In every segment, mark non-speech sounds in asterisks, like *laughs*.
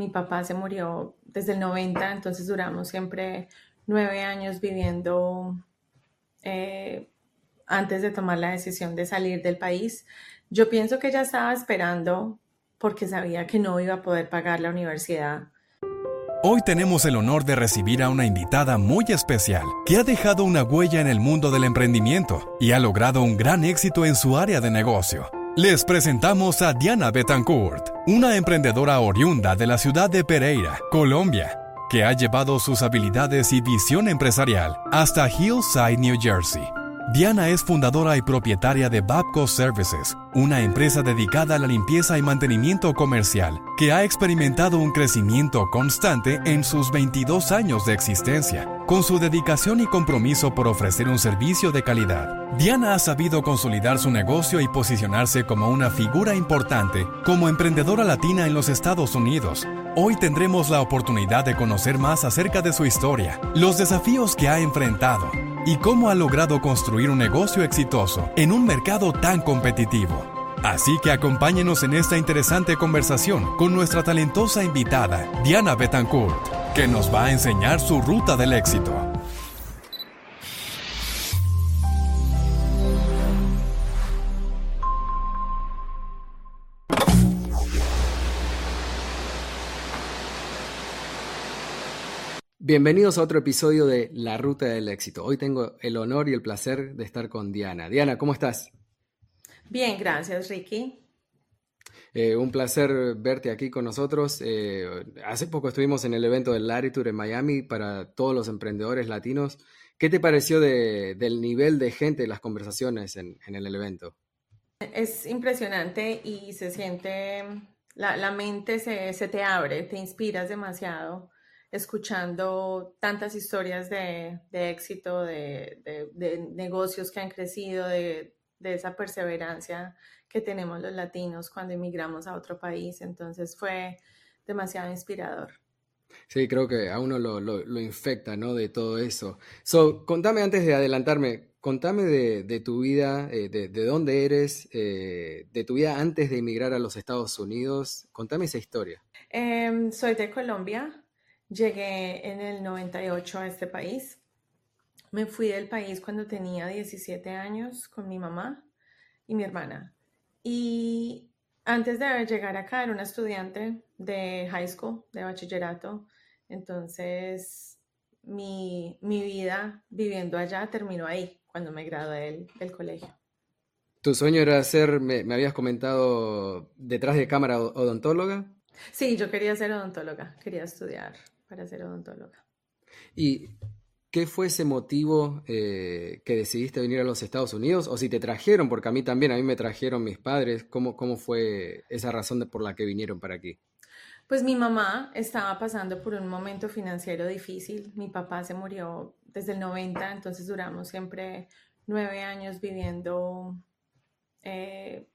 Mi papá se murió desde el 90, entonces duramos siempre nueve años viviendo eh, antes de tomar la decisión de salir del país. Yo pienso que ella estaba esperando porque sabía que no iba a poder pagar la universidad. Hoy tenemos el honor de recibir a una invitada muy especial que ha dejado una huella en el mundo del emprendimiento y ha logrado un gran éxito en su área de negocio. Les presentamos a Diana Betancourt, una emprendedora oriunda de la ciudad de Pereira, Colombia, que ha llevado sus habilidades y visión empresarial hasta Hillside, New Jersey Diana es fundadora y propietaria de Babco Services, una empresa dedicada a la limpieza y mantenimiento comercial que ha experimentado un crecimiento constante en sus 22 años de existencia. Con su dedicación y compromiso por ofrecer un servicio de calidad, Diana ha sabido consolidar su negocio y posicionarse como una figura importante como emprendedora latina en los Estados Unidos. Hoy tendremos la oportunidad de conocer más acerca de su historia, los desafíos que ha enfrentado y cómo ha logrado construir un negocio exitoso en un mercado tan competitivo. Así que acompáñenos en esta interesante conversación con nuestra talentosa invitada, Diana Betancourt, que nos va a enseñar su ruta del éxito. Bienvenidos a otro episodio de La Ruta del Éxito. Hoy tengo el honor y el placer de estar con Diana. Diana, ¿cómo estás? Bien, gracias, Ricky. Eh, un placer verte aquí con nosotros. Eh, hace poco estuvimos en el evento del Latitude en Miami para todos los emprendedores latinos. ¿Qué te pareció del nivel de gente, las conversaciones en, el evento? Es impresionante y se siente, la, mente se, se te abre, te inspiras demasiado escuchando tantas historias de, éxito, de, negocios que han crecido, de, esa perseverancia que tenemos los latinos cuando emigramos a otro país. Entonces fue demasiado inspirador. Sí, creo que a uno lo, infecta, ¿no? De todo eso. So, contame antes de adelantarme, contame de, tu vida, eh, de, dónde eres, eh, de tu vida antes de emigrar a los Estados Unidos. Contame esa historia. Em, soy de Colombia, Llegué en el 98 a este país. Me fui del país cuando tenía 17 años con mi mamá y mi hermana. Y antes de llegar acá era una estudiante de high school, de bachillerato. Entonces mi, vida viviendo allá terminó ahí, cuando me gradué del, colegio. ¿Tu sueño era ser, me, me, habías comentado, detrás de cámara odontóloga? Sí, yo quería ser odontóloga, quería estudiar para ser odontóloga. ¿Y qué fue ese motivo eh, que decidiste venir a los Estados Unidos? O si te trajeron, porque a mí también, a mí me trajeron mis padres, ¿cómo, cómo fue esa razón por la que vinieron para aquí? Pues mi mamá estaba pasando por un momento financiero difícil. Mi papá se murió desde el 90, entonces duramos siempre nueve años viviendo eh,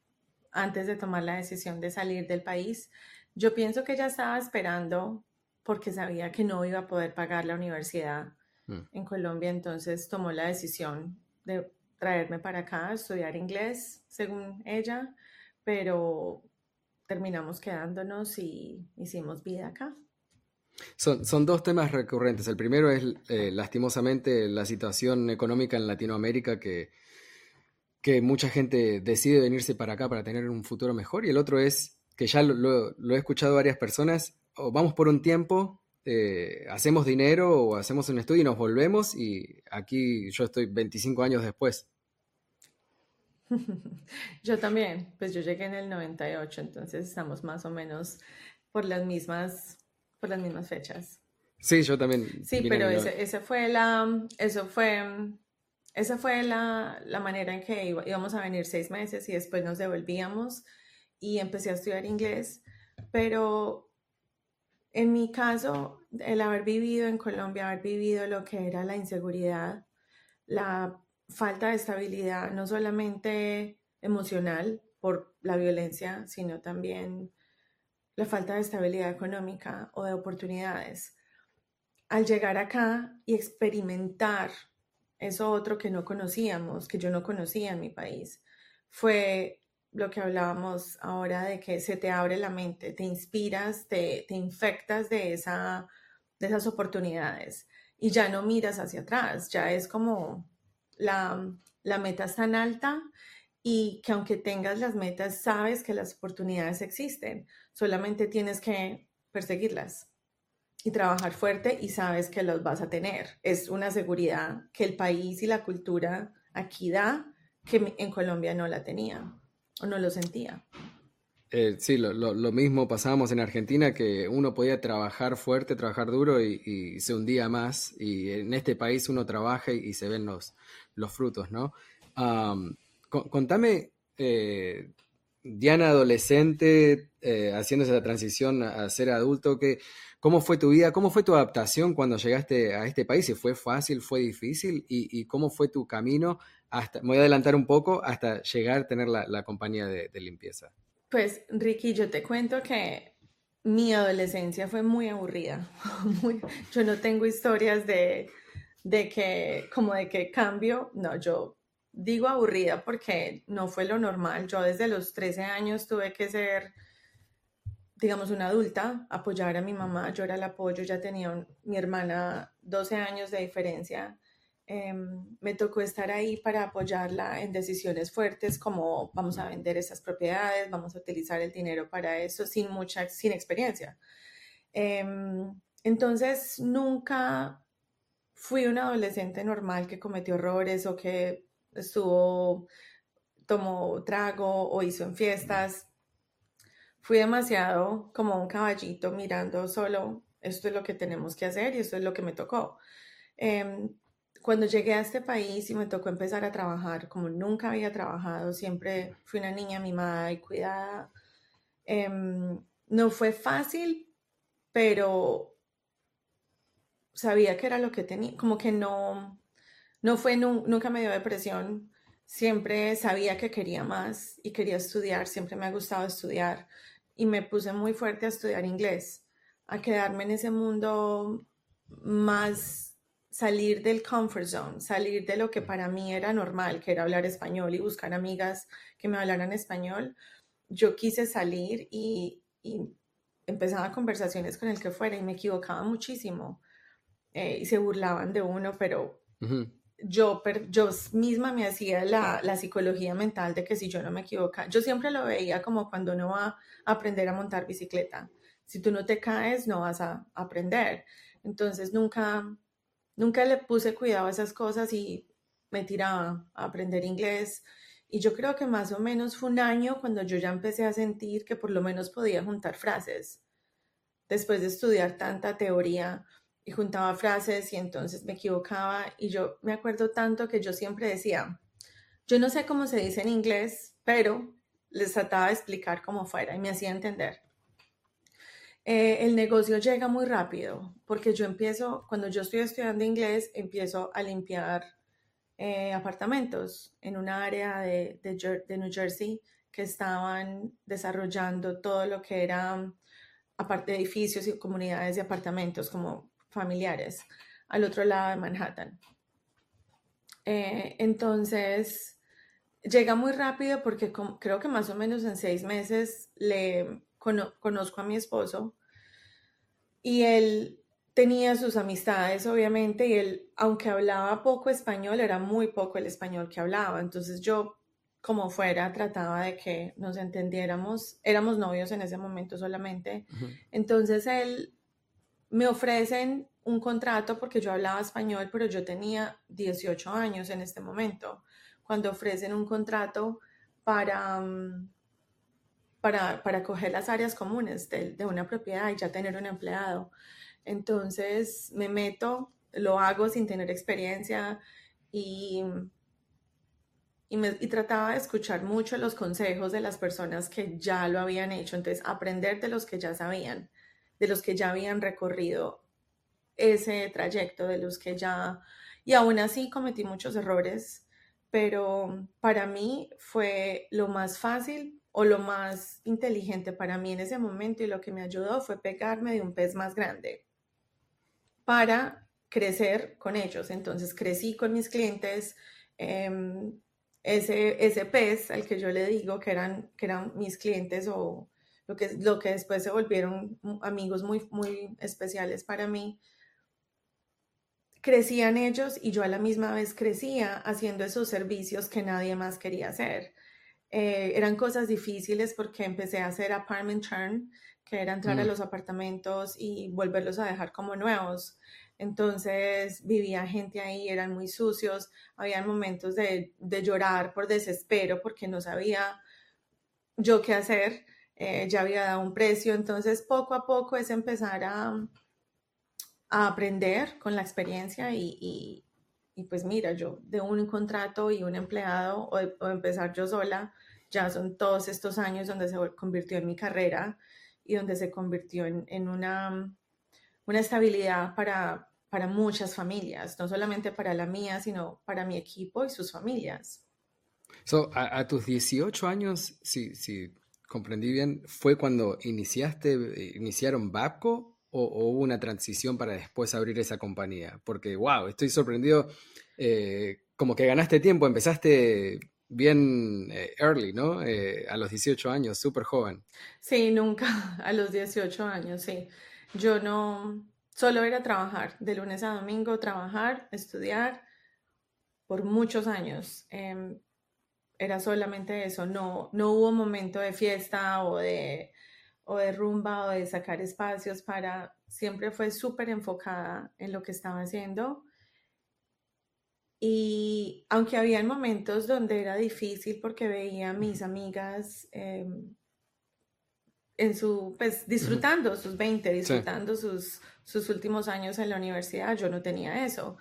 antes de tomar la decisión de salir del país. Yo pienso que ella estaba esperando porque sabía que no iba a poder pagar la universidad mm. en Colombia, entonces tomó la decisión de traerme para acá a estudiar inglés, según ella, pero terminamos quedándonos y hicimos vida acá. Son, son dos temas recurrentes. El primero es, eh, lastimosamente, la situación económica en Latinoamérica que, que mucha gente decide venirse para acá para tener un futuro mejor. Y el otro es, que ya lo, lo he escuchado varias personas, o vamos por un tiempo, eh, hacemos dinero o hacemos un estudio y nos volvemos y aquí yo estoy 25 años después. *laughs* Yo también, pues yo llegué en el 98, entonces estamos más o menos por las mismas, por las mismas fechas. Sí, yo también. Sí, pero ese, fue la, eso fue, esa fue la, la manera en que íbamos a venir seis meses y después nos devolvíamos y empecé a estudiar inglés, pero en mi caso, el haber vivido en Colombia, haber vivido lo que era la inseguridad, la falta de estabilidad, no solamente emocional por la violencia, sino también la falta de estabilidad económica o de oportunidades. Al llegar acá y experimentar eso otro que no conocíamos, que yo no conocía en mi país, fue lo que hablábamos ahora de que se te abre la mente, te inspiras, te, te infectas de, esa, de esas oportunidades y ya no miras hacia atrás, ya es como la, la meta es tan alta y que aunque tengas las metas, sabes que las oportunidades existen, solamente tienes que perseguirlas y trabajar fuerte y sabes que los vas a tener. Es una seguridad que el país y la cultura aquí da que en Colombia no la tenía o no lo sentía. Eh, sí, lo, lo, mismo pasábamos en Argentina, que uno podía trabajar fuerte, trabajar duro y, se hundía más. Y en este país uno trabaja y, se ven los, los frutos, ¿no? contame, eh, Diana adolescente, eh, haciéndose la transición a, ser adulto, que, ¿cómo fue tu vida? ¿Cómo fue tu adaptación cuando llegaste a este país? ¿Fue fácil? ¿Fue difícil? ¿Y, cómo fue tu camino hasta, me voy a adelantar un poco, hasta llegar a tener la, compañía de limpieza? Pues Ricky, yo te cuento que mi adolescencia fue muy aburrida. *laughs* yo no tengo historias de, de que, como de que cambio, no, yo digo aburrida porque no fue lo normal. Yo desde los 13 años tuve que ser, digamos, una adulta, apoyar a mi mamá, yo era el apoyo, ya tenía mi hermana 12 años de diferencia Em, me tocó estar ahí para apoyarla en decisiones fuertes como vamos a vender esas propiedades, vamos a utilizar el dinero para eso sin mucha, sin experiencia. Em, entonces, nunca fui una adolescente normal que cometió errores o que estuvo, tomó trago o hizo en fiestas. Fui demasiado como un caballito mirando solo, esto es lo que tenemos que hacer y esto es lo que me tocó. Em, cuando llegué a este país y me tocó empezar a trabajar, como nunca había trabajado, siempre fui una niña mimada y cuidada. Em, no fue fácil, pero sabía que era lo que tenía, como que no, no fue, nunca me dio depresión, siempre sabía que quería más y quería estudiar, siempre me ha gustado estudiar y me puse muy fuerte a estudiar inglés, a quedarme en ese mundo más salir del comfort zone, salir de lo que para mí era normal, que era hablar español y buscar amigas que me hablaran español, yo quise salir y, empezaba conversaciones con el que fuera y me equivocaba muchísimo eh, y se burlaban de uno, pero yo, yo misma me hacía la, la, psicología mental de que si yo no me equivocaba, yo siempre lo veía como cuando uno va a aprender a montar bicicleta. Si tú no te caes, no vas a aprender. Entonces nunca, nunca le puse cuidado a esas cosas y me tiraba a aprender inglés. Y yo creo que más o menos fue un año cuando yo ya empecé a sentir que por lo menos podía juntar frases. Después de estudiar tanta teoría y juntaba frases y entonces me equivocaba y yo me acuerdo tanto que yo siempre decía, yo no sé cómo se dice en inglés, pero les trataba de explicar cómo fuera y me hacía entender. Eh, el negocio llega muy rápido porque yo empiezo, cuando yo estoy estudiando inglés, empiezo a limpiar eh, apartamentos en un área de, de, New Jersey que estaban desarrollando todo lo que era, aparte de edificios y comunidades de apartamentos como familiares, al otro lado de Manhattan. Eh, entonces, llega muy rápido porque creo que más o menos en seis meses le conozco a mi esposo y él tenía sus amistades, obviamente, y él, aunque hablaba poco español, era muy poco el español que hablaba. Entonces yo, como fuera, trataba de que nos entendiéramos. Éramos novios en ese momento solamente. Entonces él me ofrecen un contrato porque yo hablaba español, pero yo tenía 18 años en este momento. Cuando ofrecen un contrato para... Mm, para, coger las áreas comunes de, una propiedad y ya tener un empleado. Entonces me meto, lo hago sin tener experiencia y, y, me, y, trataba de escuchar mucho los consejos de las personas que ya lo habían hecho. Entonces aprender de los que ya sabían, de los que ya habían recorrido ese trayecto, de los que ya... Y aún así cometí muchos errores, pero para mí fue lo más fácil o lo más inteligente para mí en ese momento y lo que me ayudó fue pegarme de un pez más grande para crecer con ellos. Entonces crecí con mis clientes, em, ese, ese pez al que yo le digo que eran, que eran mis clientes o lo que, lo que después se volvieron amigos muy, muy especiales para mí, crecían ellos y yo a la misma vez crecía haciendo esos servicios que nadie más quería hacer. Eh, eran cosas difíciles porque empecé a hacer apartment turn, que era entrar a mm. los apartamentos y volverlos a dejar como nuevos. Entonces vivía gente ahí, eran muy sucios, había momentos de, de llorar por desespero porque no sabía yo qué hacer, eh, ya había dado un precio, entonces poco a poco es empezar a, a aprender con la experiencia y, y, pues mira, yo de un contrato y un empleado o, empezar yo sola, ya son todos estos años donde se convirtió en mi carrera y donde se convirtió en, en una, una estabilidad para, para muchas familias, no solamente para la mía, sino para mi equipo y sus familias. So, a, tus 18 años, si, si comprendí bien, fue cuando iniciaste, iniciaron Babco o, hubo una transición para después abrir esa compañía? Porque, wow, estoy sorprendido, eh, como que ganaste tiempo, empezaste bien eh, early, ¿no? Eh, a los 18 años, súper joven. Sí, nunca, *laughs* a los 18 años, sí. Yo no, solo era trabajar, de lunes a domingo, trabajar, estudiar, por muchos años. Em, era solamente eso, no, no hubo momento de fiesta o de o de rumba o de sacar espacios para, siempre fue súper enfocada en lo que estaba haciendo. Y aunque había momentos donde era difícil porque veía a mis amigas em, en su, pues disfrutando sus 20, disfrutando sus, sus últimos años en la universidad, yo no tenía eso.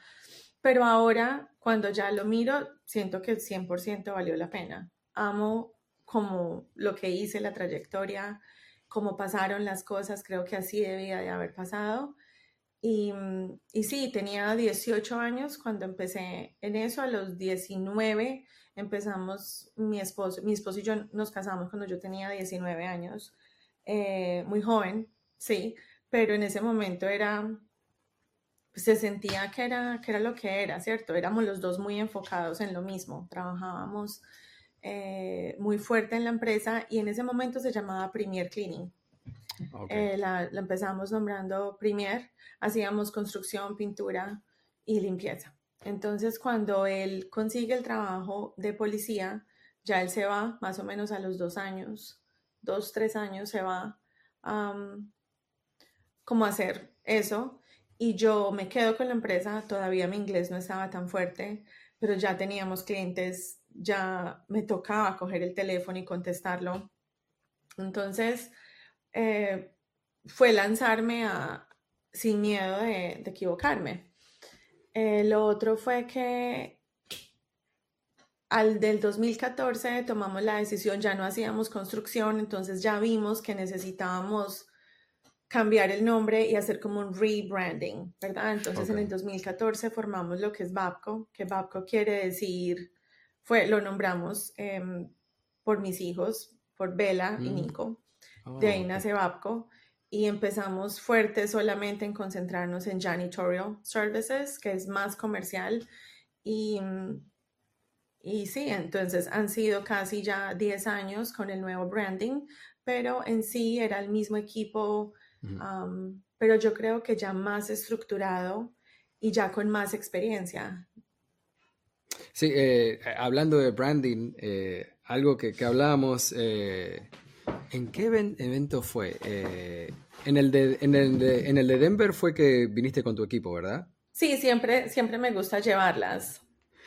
Pero ahora, cuando ya lo miro, siento que el 100% valió la pena. Amo como lo que hice, la trayectoria, cómo pasaron las cosas, creo que así debía de haber pasado. Y, mm, y, sí, tenía 18 años cuando empecé en eso, a los 19 empezamos, mi esposo, mi esposo y yo nos casamos cuando yo tenía 19 años, eh, muy joven, sí, pero en ese momento era, se sentía que era, que era lo que era, ¿cierto? Éramos los dos muy enfocados en lo mismo, trabajábamos eh, muy fuerte en la empresa y en ese momento se llamaba Premier Cleaning. Eh, la, empezamos nombrando Premier, hacíamos construcción, pintura y limpieza. Entonces, cuando él consigue el trabajo de policía, ya él se va más o menos a los dos años, dos, tres años se va como a hacer eso. Y yo me quedo con la empresa, todavía mi inglés no estaba tan fuerte, pero ya teníamos clientes ya me tocaba coger el teléfono y contestarlo. Entonces, eh, fue lanzarme a, sin miedo de, equivocarme. Eh, lo otro fue que al del 2014 tomamos la decisión, ya no hacíamos construcción, entonces ya vimos que necesitábamos cambiar el nombre y hacer como un rebranding, ¿verdad? Entonces en el 2014 formamos lo que es Babco, que Babco quiere decir fue, lo nombramos em, por mis hijos, por Bella y mm. Nico. Oh, de ahí nace Babco y empezamos fuerte solamente en concentrarnos en janitorial services, que es más comercial. Y, y sí, entonces han sido casi ya 10 años con el nuevo branding, pero en sí era el mismo equipo, pero yo creo que ya más estructurado y ya con más experiencia. Sí, eh, hablando de branding, eh, algo que, hablábamos, eh, ¿en qué evento fue? en, el de, en, el de, en el de Denver fue que viniste con tu equipo, ¿verdad? Sí, siempre, siempre me gusta llevarlas.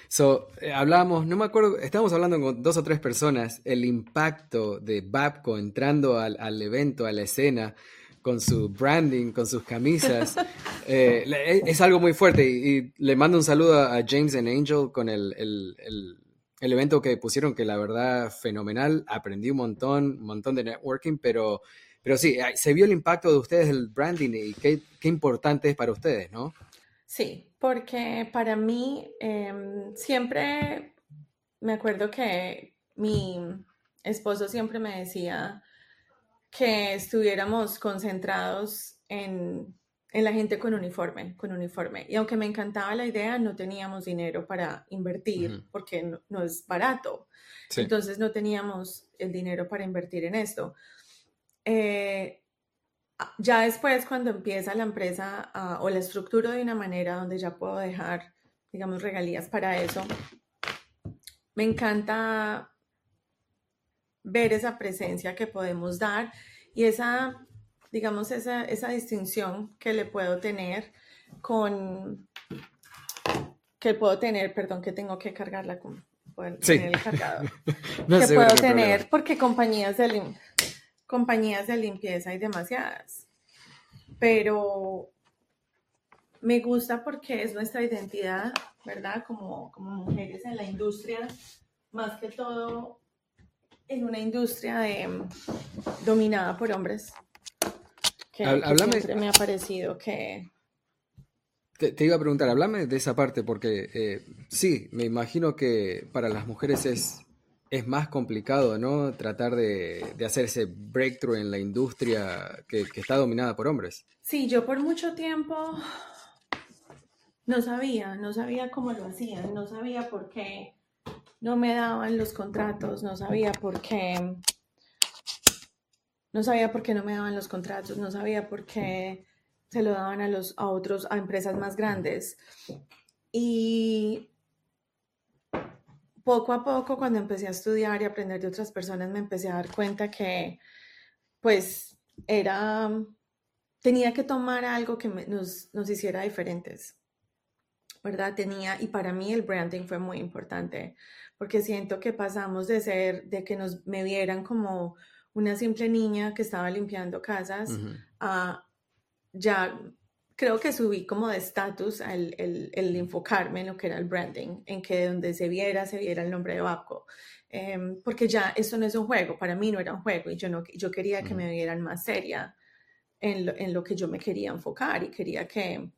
So, hablábamos, no me acuerdo, estábamos hablando con dos o tres personas, el impacto de Babco entrando al, al evento, a la escena, con su branding, con sus camisas. *laughs* Eh, es algo muy fuerte y, le mando un saludo a James and Angel con el, evento que pusieron, que la verdad fenomenal, aprendí un montón, un montón de networking, pero, pero sí, se vio el impacto de ustedes el branding y qué, importante es para ustedes, ¿no? Sí, porque para mí em, siempre me acuerdo que mi esposo siempre me decía, que estuviéramos concentrados en, en la gente con uniforme, con uniforme. Y aunque me encantaba la idea, no teníamos dinero para invertir porque no, es barato. Entonces no teníamos el dinero para invertir en esto. Eh, ya después, cuando empieza la empresa o la estructura de una manera donde ya puedo dejar, digamos, regalías para eso, me encanta ver esa presencia que podemos dar y esa digamos, esa, esa distinción que le puedo tener con, que puedo tener, perdón, que tengo que cargarla con, sí. el cargador, *laughs* que puedo tener, porque compañías de, compañías de limpieza hay demasiadas, pero me gusta porque es nuestra identidad, ¿verdad? Como, como mujeres en la industria, más que todo en una industria de, dominada por hombres que, me ha parecido que... Te, iba a preguntar, háblame de esa parte, porque eh, sí, me imagino que para las mujeres es, es más complicado, ¿no? Tratar de, hacer ese breakthrough en la industria que, que, está dominada por hombres. Sí, yo por mucho tiempo no sabía, no sabía cómo lo hacían, no sabía por qué no me daban los contratos, no sabía por qué no sabía por qué no me daban los contratos, no sabía por qué se lo daban a, los, a otros, a empresas más grandes. Y poco a poco, cuando empecé a estudiar y aprender de otras personas, me empecé a dar cuenta que, pues, era, tenía que tomar algo que nos, nos hiciera diferentes, ¿verdad? Tenía, y para mí el branding fue muy importante, porque siento que pasamos de ser, de que nos, me vieran como una simple niña que estaba limpiando casas ya creo que subí como de estatus el, el, enfocarme en lo que era el branding, en que donde se viera, se viera el nombre de Babco. Em, porque ya eso no es un juego, para mí no era un juego y yo, no, yo quería que me vieran más seria en lo, en lo que yo me quería enfocar y quería que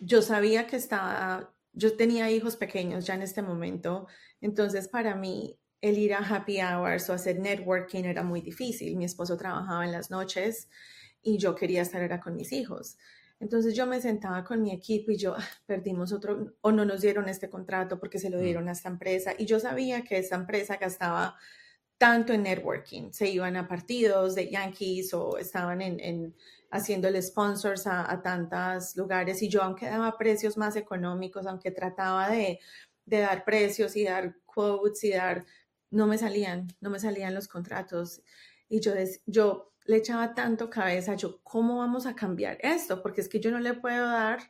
yo sabía que estaba, yo tenía hijos pequeños ya en este momento, entonces para mí el ir a happy hours o hacer networking era muy difícil. Mi esposo trabajaba en las noches y yo quería estar era con mis hijos. Entonces yo me sentaba con mi equipo y yo, ah, perdimos otro, o no nos dieron este contrato porque se lo mm. dieron a esta empresa. Y yo sabía que esta empresa gastaba tanto en networking. Se iban a partidos de Yankees o estaban en, en haciéndole sponsors a, a tantos lugares. Y yo, aunque daba precios más económicos, aunque trataba de, de dar precios y dar quotes y dar no me salían, no me salían los contratos. Y yo, yo le echaba tanto cabeza, yo, ¿cómo vamos a cambiar esto? Porque es que yo no le puedo dar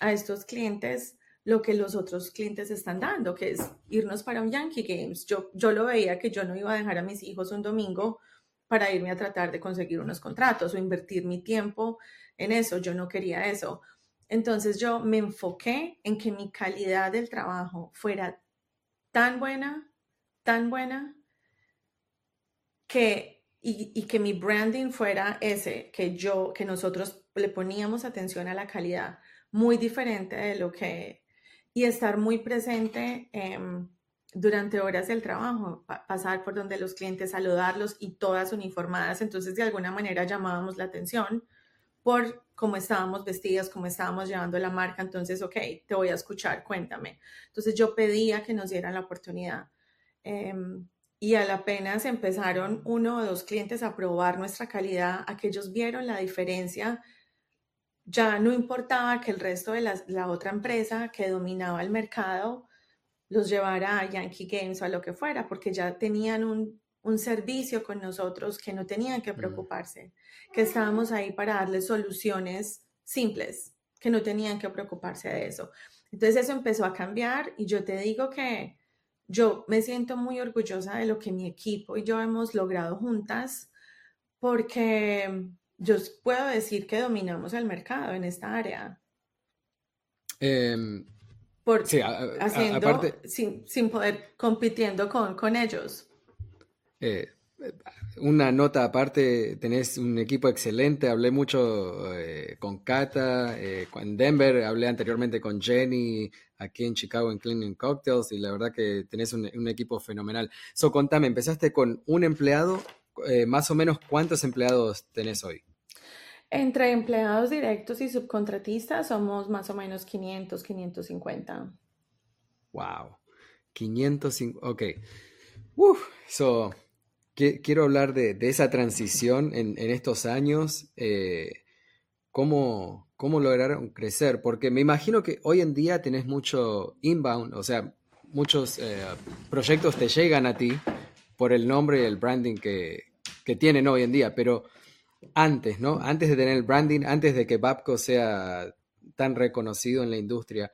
a estos clientes lo que los otros clientes están dando, que es irnos para un Yankee Games. Yo, yo lo veía que yo no iba a dejar a mis hijos un domingo para irme a tratar de conseguir unos contratos o invertir mi tiempo en eso. Yo no quería eso. Entonces yo me enfoqué en que mi calidad del trabajo fuera tan buena tan buena que, y, que mi branding fuera ese, que yo, que nosotros le poníamos atención a la calidad, muy diferente de lo que, y estar muy presente em, durante horas del trabajo, pasar por donde los clientes, saludarlos y todas uniformadas, entonces de alguna manera llamábamos la atención por cómo estábamos vestidas, cómo estábamos llevando la marca, entonces, ok, te voy a escuchar, cuéntame. Entonces yo pedía que nos dieran la oportunidad Em, y al apenas empezaron uno o dos clientes a probar nuestra calidad, aquellos vieron la diferencia, ya no importaba que el resto de la, otra empresa que dominaba el mercado los llevara a Yankee Games o a lo que fuera, porque ya tenían un, un servicio con nosotros que no tenían que preocuparse, que estábamos ahí para darles soluciones simples, que no tenían que preocuparse de eso. Entonces eso empezó a cambiar y yo te digo que yo me siento muy orgullosa de lo que mi equipo y yo hemos logrado juntas porque yo puedo decir que dominamos el mercado en esta área. Em, sí, haciendo, sin, poder compitiendo con, con ellos. Eh, una nota aparte, tenés un equipo excelente, hablé mucho eh, con Kata, eh, en Denver, hablé anteriormente con Jenny, aquí en Chicago en Cleaning Cocktails, y la verdad que tenés un, equipo fenomenal. So, contame, empezaste con un empleado, eh, más o menos, ¿cuántos empleados tenés hoy? Entre empleados directos y subcontratistas somos más o menos 500, 550. Wow. 550. Ok. Uf, so, quiero hablar de, esa transición en, estos años. Eh, ¿cómo, ¿Cómo lograron crecer? Porque me imagino que hoy en día tenés mucho inbound, o sea, muchos eh, proyectos te llegan a ti por el nombre y el branding que, que tienen hoy en día, pero antes, ¿no? Antes de tener el branding, antes de que Babco sea tan reconocido en la industria,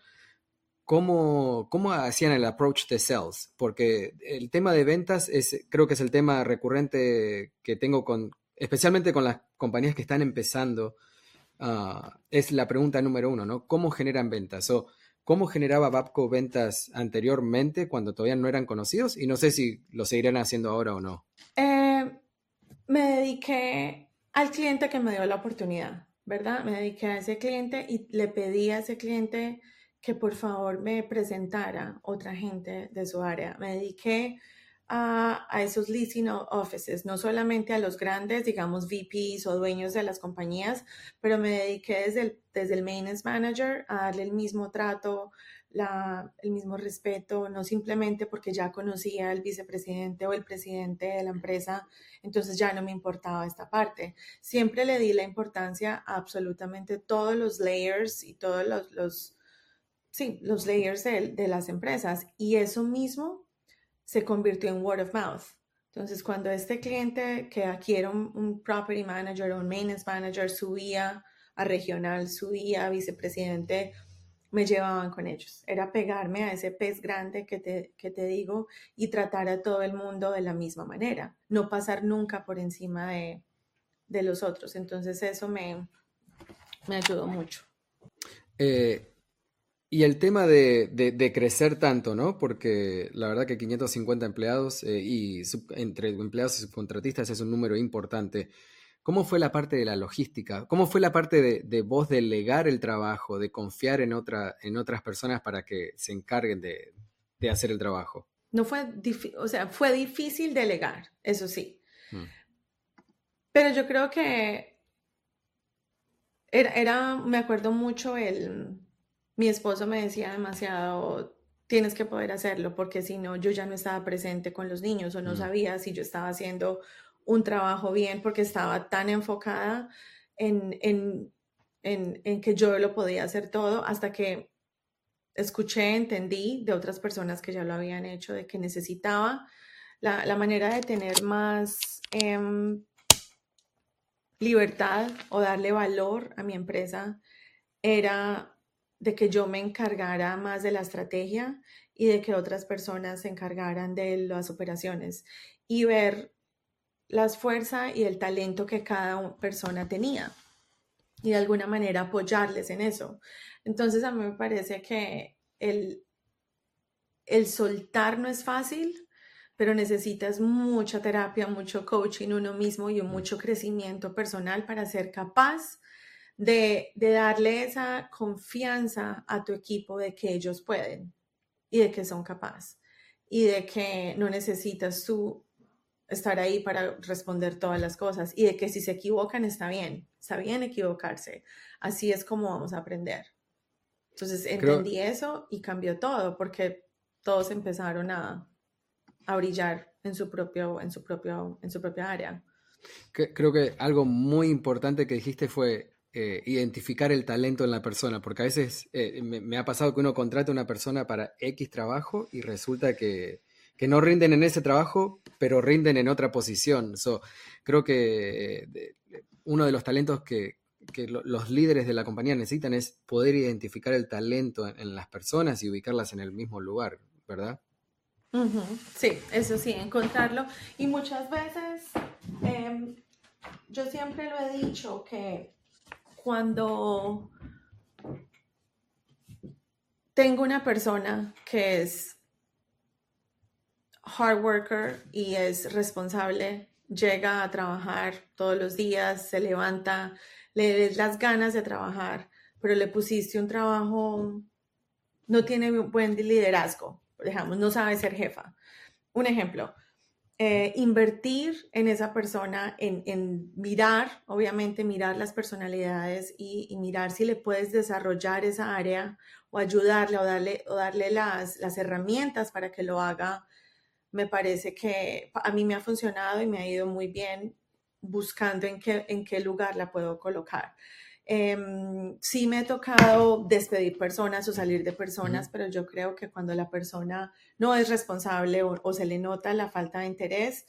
¿cómo, cómo hacían el approach de sales? Porque el tema de ventas es, creo que es el tema recurrente que tengo con, especialmente con las compañías que están empezando, ah, es la pregunta número uno, ¿no? ¿Cómo generan ventas? O, ¿Cómo generaba Babco ventas anteriormente cuando todavía no eran conocidos? Y no sé si lo seguirán haciendo ahora o no. Eh, me dediqué al cliente que me dio la oportunidad, ¿verdad? Me dediqué a ese cliente y le pedí a ese cliente que por favor me presentara otra gente de su área. Me dediqué a, esos leasing offices, no solamente a los grandes, digamos, VPs o dueños de las compañías, pero me dediqué desde el, desde el maintenance manager a darle el mismo trato, el mismo respeto, no simplemente porque ya conocía al vicepresidente o el presidente de la empresa, entonces ya no me importaba esta parte. Siempre le di la importancia a absolutamente todos los layers y todos los sí, los layers de, de las empresas. Y eso mismo se convirtió en word of mouth. Entonces, cuando este cliente que adquiere un, un property manager o un maintenance manager subía a regional, subía a vicepresidente, me llevaban con ellos. Era pegarme a ese pez grande que te, que te digo y tratar a todo el mundo de la misma manera, no pasar nunca por encima de, de los otros. Entonces eso me, me ayudó mucho. Eh, y el tema de, de, crecer tanto, ¿no? Porque la verdad que 550 empleados eh, y entre empleados y subcontratistas es un número importante. ¿Cómo fue la parte de la logística? ¿Cómo fue la parte de, de vos delegar el trabajo, de confiar en, otra, en otras personas para que se encarguen de, hacer el trabajo? No fue difícil, o sea, fue difícil delegar, eso sí. Mm. Pero yo creo que era, era, me acuerdo mucho el, mi esposo me decía demasiado, tienes que poder hacerlo, porque si no, yo ya no estaba presente con los niños o no mm. sabía si yo estaba haciendo un trabajo bien porque estaba tan enfocada en, en, en, que yo lo podía hacer todo hasta que escuché, entendí de otras personas que ya lo habían hecho, de que necesitaba la, la manera de tener más em, libertad o darle valor a mi empresa era de que yo me encargara más de la estrategia y de que otras personas se encargaran de las operaciones y ver las fuerzas y el talento que cada persona tenía y de alguna manera apoyarles en eso. Entonces a mí me parece que el, el soltar no es fácil, pero necesitas mucha terapia, mucho coaching uno mismo y mucho crecimiento personal para ser capaz de, de darle esa confianza a tu equipo de que ellos pueden y de que son capaces y de que no necesitas tú estar ahí para responder todas las cosas y de que si se equivocan está bien, está bien equivocarse. Así es como vamos a aprender. Entonces entendí eso y cambió todo porque todos empezaron a, a brillar en su propio, en su propio, en su propia área. Creo que algo muy importante que dijiste fue eh, identificar el talento en la persona, porque a veces eh, me, ha pasado que uno contrata a una persona para X trabajo y resulta que que no rinden en ese trabajo, pero rinden en otra posición. So, creo que uno de los talentos que, los líderes de la compañía necesitan es poder identificar el talento en, las personas y ubicarlas en el mismo lugar, ¿verdad? Sí, eso sí, encontrarlo. Y muchas veces, em, yo siempre lo he dicho que cuando tengo una persona que es hard worker y es responsable, llega a trabajar todos los días, se levanta, le des las ganas de trabajar, pero le pusiste un trabajo, no tiene buen liderazgo, no sabe ser jefa. Un ejemplo, eh, invertir en esa persona, en, mirar, obviamente mirar las personalidades y, mirar si le puedes desarrollar esa área o ayudarle o darle, o darle las, herramientas para que lo haga, me parece que a mí me ha funcionado y me ha ido muy bien buscando en qué lugar la puedo colocar. Em, sí me ha tocado despedir personas o salir de personas, pero yo creo que cuando la persona no es responsable o, se le nota la falta de interés,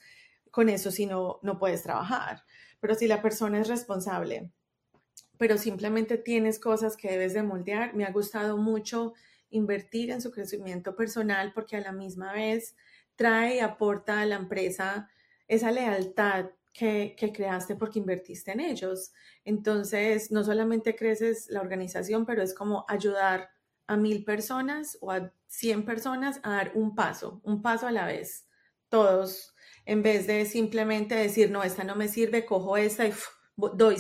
con eso sí no, no puedes trabajar. Pero si la persona es responsable, pero simplemente tienes cosas que debes de moldear, me ha gustado mucho invertir en su crecimiento personal porque a la misma vez trae y aporta a la empresa esa lealtad que, creaste porque invertiste en ellos. Entonces, no solamente creces la organización, pero es como ayudar a mil personas o a cien personas a dar un paso, un paso a la vez, todos, en vez de simplemente decir, no, esta no me sirve, cojo esta y doy,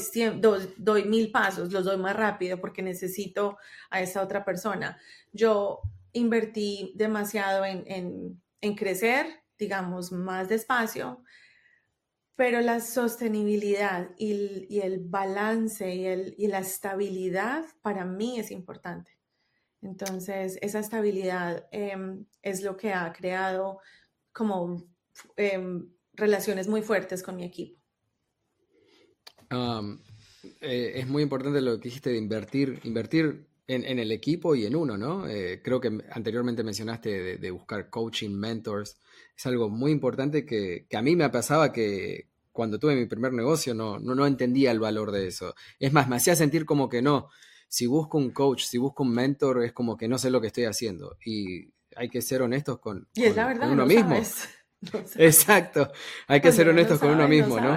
doy, mil pasos, los doy más rápido porque necesito a esa otra persona. Yo invertí demasiado en, en crecer, digamos, más despacio, pero la sostenibilidad y, el balance y, el, y, la estabilidad para mí es importante. Entonces, esa estabilidad em, es lo que ha creado como em, relaciones muy fuertes con mi equipo. Eh, es muy importante lo que dijiste de invertir, invertir en, el equipo y en uno, ¿no? Eh, creo que anteriormente mencionaste de, buscar coaching, mentors. Es algo muy importante que, a mí me pasaba que cuando tuve mi primer negocio no, no, no entendía el valor de eso. Es más, me hacía sentir como que no. Si busco un coach, si busco un mentor, es como que no sé lo que estoy haciendo. Y hay que ser honestos con, uno mismo. Exacto. Hay que ser honestos con uno mismo, ¿no?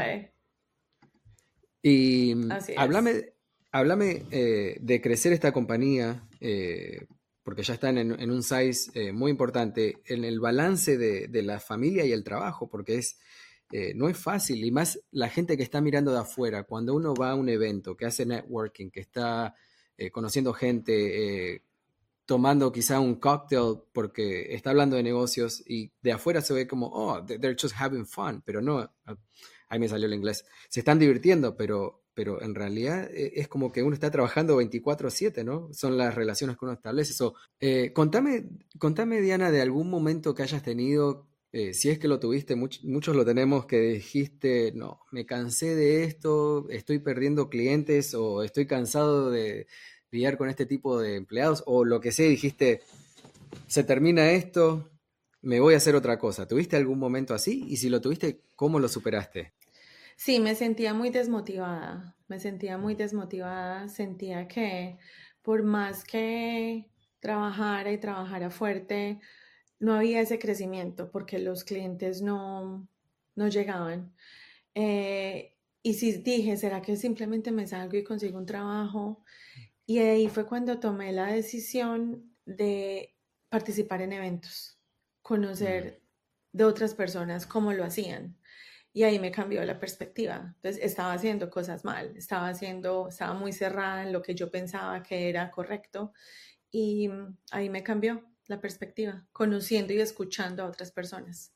Y háblame, háblame eh, de crecer esta compañía, eh, porque ya están en, un size eh, muy importante, en el balance de, la familia y el trabajo, porque es, no es fácil, y más la gente que está mirando de afuera, cuando uno va a un evento, que hace networking, que está conociendo gente, tomando quizá un cóctel porque está hablando de negocios y de afuera se ve como, oh, they're just having fun, pero no, ahí me salió el inglés, se están divirtiendo, pero pero en realidad eh, es como que uno está trabajando 24/7, ¿no? Son las relaciones que uno establece. So, eh, contame, contame, Diana, de algún momento que hayas tenido, eh, si es que lo tuviste, muchos lo tenemos, que dijiste, no, me cansé de esto, estoy perdiendo clientes o estoy cansado de lidiar con este tipo de empleados o lo que sea, dijiste, se termina esto, me voy a hacer otra cosa. ¿Tuviste algún momento así? Y si lo tuviste, ¿cómo lo superaste? Sí, me sentía muy desmotivada, me sentía muy desmotivada, sentía que por más que trabajara y trabajara fuerte, no había ese crecimiento porque los clientes no, no llegaban. Eh, y sí dije, ¿será que simplemente me salgo y consigo un trabajo? Y ahí fue cuando tomé la decisión de participar en eventos, conocer de otras personas cómo lo hacían. Y ahí me cambió la perspectiva. Entonces estaba haciendo cosas mal, estaba haciendo, estaba muy cerrada en lo que yo pensaba que era correcto y mm, ahí me cambió la perspectiva, conociendo y escuchando a otras personas.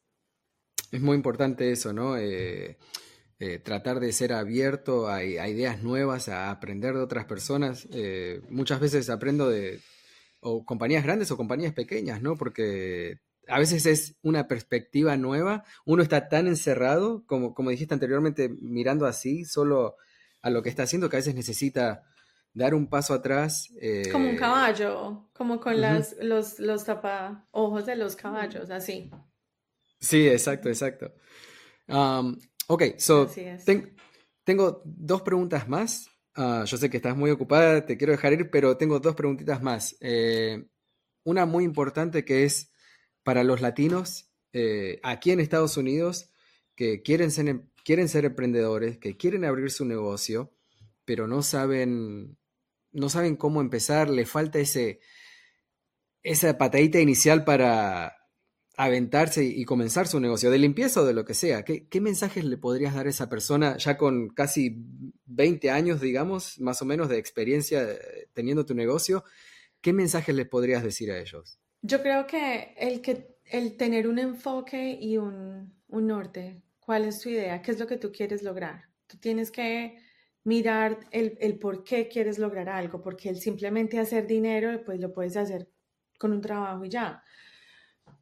Es muy importante eso, ¿no? Eh, eh, tratar de ser abierto a, ideas nuevas, a aprender de otras personas. Eh, muchas veces aprendo de o compañías grandes o compañías pequeñas, ¿no? Porque a veces es una perspectiva nueva. Uno está tan encerrado, como, como dijiste anteriormente, mirando así, solo a lo que está haciendo, que a veces necesita dar un paso atrás. como un eh, caballo, como con las, los, los tapa ojos de los caballos, así. Sí, exacto, exacto. Um, ok, so tengo dos preguntas más. Ah, yo sé que estás muy ocupada, te quiero dejar ir, pero tengo dos preguntitas más. Eh, una muy importante que es para los latinos eh, aquí en Estados Unidos que quieren ser, em, quieren ser emprendedores, que quieren abrir su negocio, pero no saben, no saben cómo empezar, le falta ese, esa patadita inicial para aventarse y comenzar su negocio, de limpieza o de lo que sea. ¿Qué, ¿Qué, mensajes le podrías dar a esa persona ya con casi 20 años, digamos, más o menos de experiencia eh, teniendo tu negocio? ¿Qué mensajes le podrías decir a ellos? Yo creo que el, que el tener un enfoque y un, un norte, cuál es tu idea, qué es lo que tú quieres lograr. Tú tienes que mirar el, el por qué quieres lograr algo, porque el simplemente hacer dinero, pues lo puedes hacer con un trabajo y ya.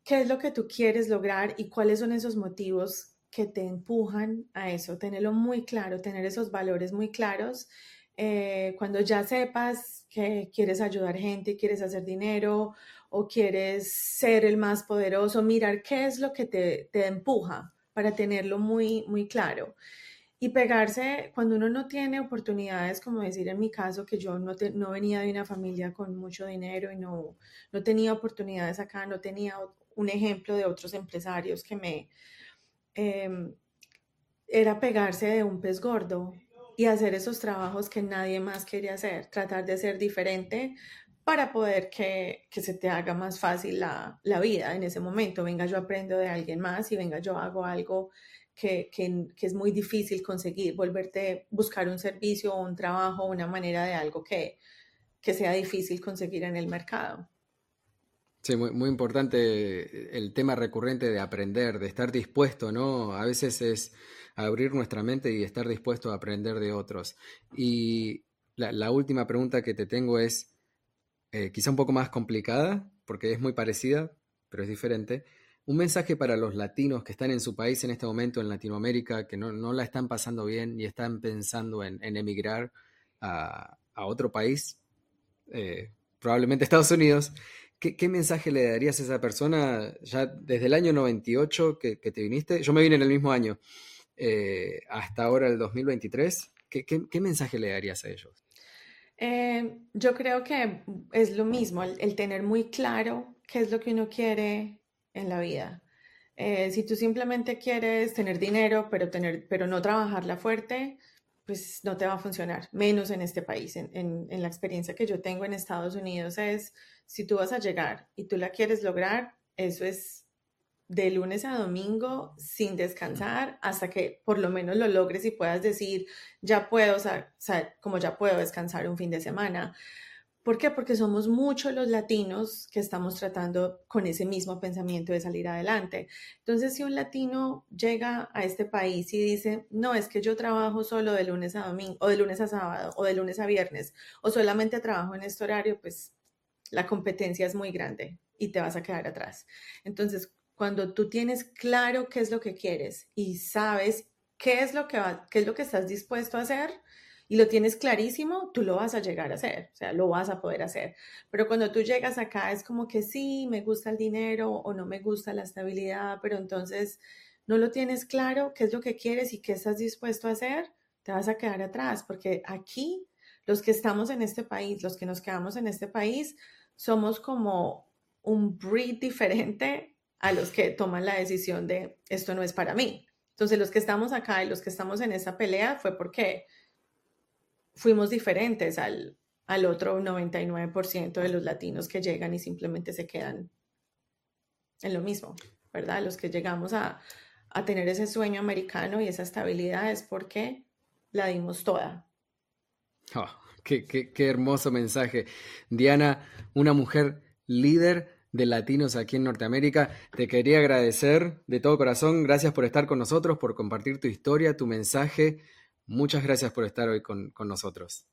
¿Qué es lo que tú quieres lograr y cuáles son esos motivos que te empujan a eso? Tenerlo muy claro, tener esos valores muy claros. Eh, cuando ya sepas que quieres ayudar gente, quieres hacer dinero o quieres ser el más poderoso, mirar qué es lo que te, te empuja para tenerlo muy, muy claro. Y pegarse cuando uno no tiene oportunidades, como decir en mi caso, que yo no, no venía de una familia con mucho dinero y no, no tenía oportunidades acá, no tenía un ejemplo de otros empresarios que me... Em, era pegarse de un pez gordo y hacer esos trabajos que nadie más quería hacer, tratar de ser diferente para poder que, que se te haga más fácil la, la, vida en ese momento. Venga, yo aprendo de alguien más y venga, yo hago algo que, que, es muy difícil conseguir, volverte, buscar un servicio un trabajo, una manera de algo que, que sea difícil conseguir en el mercado. Sí, muy, importante el tema recurrente de aprender, de estar dispuesto, ¿no? A veces es abrir nuestra mente y estar dispuesto a aprender de otros. Y la, última pregunta que te tengo es eh, quizá un poco más complicada, porque es muy parecida, pero es diferente. Un mensaje para los latinos que están en su país en este momento, en Latinoamérica, que no, la están pasando bien y están pensando en, emigrar a, otro país, eh, probablemente Estados Unidos. ¿Qué, mensaje le darías a esa persona ya desde el año 98 que, te viniste? Yo me vine en el mismo año, eh, hasta ahora el 2023. ¿Qué, mensaje le darías a ellos? Eh, yo creo que es lo mismo, el, tener muy claro qué es lo que uno quiere en la vida. Eh, si tú simplemente quieres tener dinero, pero, tener, pero no trabajarla fuerte, pues no te va a funcionar, menos en este país. En, en, la experiencia que yo tengo en Estados Unidos es, si tú vas a llegar y tú la quieres lograr, eso es de lunes a domingo sin descansar hasta que por lo menos lo logres y puedas decir, ya puedo, o sea, como ya puedo descansar un fin de semana. ¿Por qué? Porque somos muchos los latinos que estamos tratando con ese mismo pensamiento de salir adelante. Entonces, si un latino llega a este país y dice, no, es que yo trabajo solo de lunes a domingo, o de lunes a sábado, o de lunes a viernes, o solamente trabajo en este horario, pues la competencia es muy grande y te vas a quedar atrás. Entonces, cuando tú tienes claro qué es lo que quieres y sabes qué es lo que, va, qué es lo que estás dispuesto a hacer, y lo tienes clarísimo, tú lo vas a llegar a hacer, o sea, lo vas a poder hacer. Pero cuando tú llegas acá es como que sí, me gusta el dinero o no me gusta la estabilidad, pero entonces no lo tienes claro, qué es lo que quieres y qué estás dispuesto a hacer, te vas a quedar atrás, porque aquí los que estamos en este país, los que nos quedamos en este país, somos como un breed diferente a los que toman la decisión de esto no es para mí. Entonces los que estamos acá y los que estamos en esta pelea fue porque fuimos diferentes al, al otro 99% de los latinos que llegan y simplemente se quedan en lo mismo, ¿verdad? Los que llegamos a, a tener ese sueño americano y esa estabilidad es porque la dimos toda. Oh, qué, qué, qué hermoso mensaje. Diana, una mujer líder de latinos aquí en Norteamérica. Te quería agradecer de todo corazón. Gracias por estar con nosotros, por compartir tu historia, tu mensaje. Muchas gracias por estar hoy con, con nosotros.